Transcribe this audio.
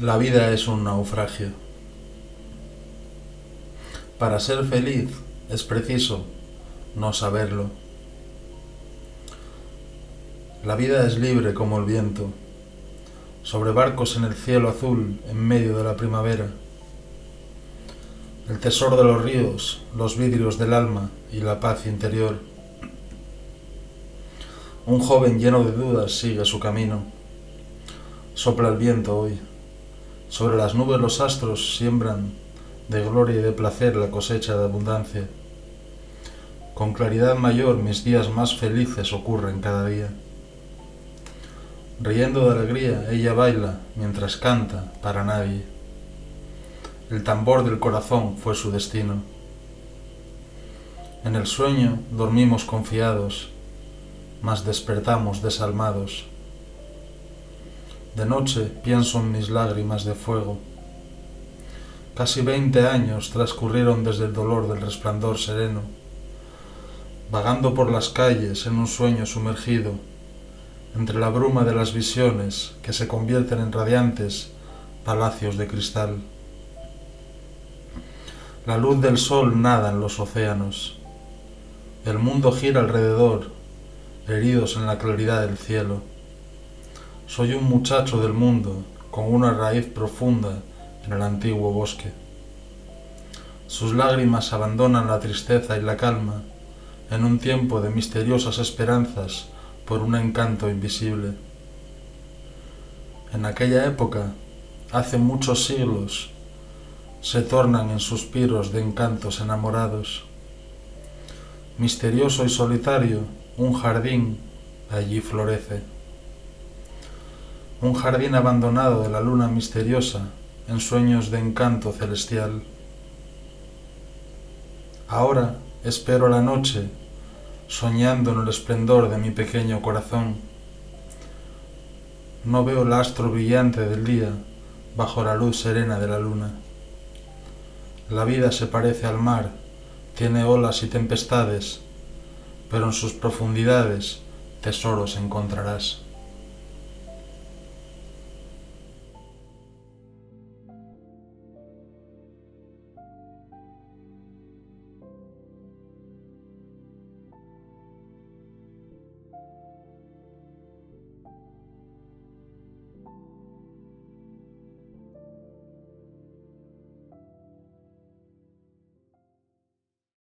La vida es un naufragio. Para ser feliz es preciso no saberlo. La vida es libre como el viento, sobre barcos en el cielo azul en medio de la primavera. El tesoro de los ríos, los vidrios del alma y la paz interior. Un joven lleno de dudas sigue su camino. Sopla el viento hoy. Sobre las nubes los astros siembran de gloria y de placer la cosecha de abundancia. Con claridad mayor mis días más felices ocurren cada día. Riendo de alegría, ella baila mientras canta para nadie. El tambor del corazón fue su destino. En el sueño dormimos confiados, mas despertamos desalmados. De noche pienso en mis lágrimas de fuego. Casi veinte años transcurrieron desde el dolor del resplandor sereno, vagando por las calles en un sueño sumergido, entre la bruma de las visiones que se convierten en radiantes palacios de cristal. La luz del sol nada en los océanos. El mundo gira alrededor, heridos en la claridad del cielo. Soy un muchacho del mundo con una raíz profunda en el antiguo bosque. Sus lágrimas abandonan la tristeza y la calma en un tiempo de misteriosas esperanzas por un encanto invisible. En aquella época, hace muchos siglos, se tornan en suspiros de encantos enamorados. Misterioso y solitario, un jardín allí florece un jardín abandonado de la luna misteriosa en sueños de encanto celestial. Ahora espero la noche, soñando en el esplendor de mi pequeño corazón. No veo el astro brillante del día bajo la luz serena de la luna. La vida se parece al mar, tiene olas y tempestades, pero en sus profundidades tesoros encontrarás.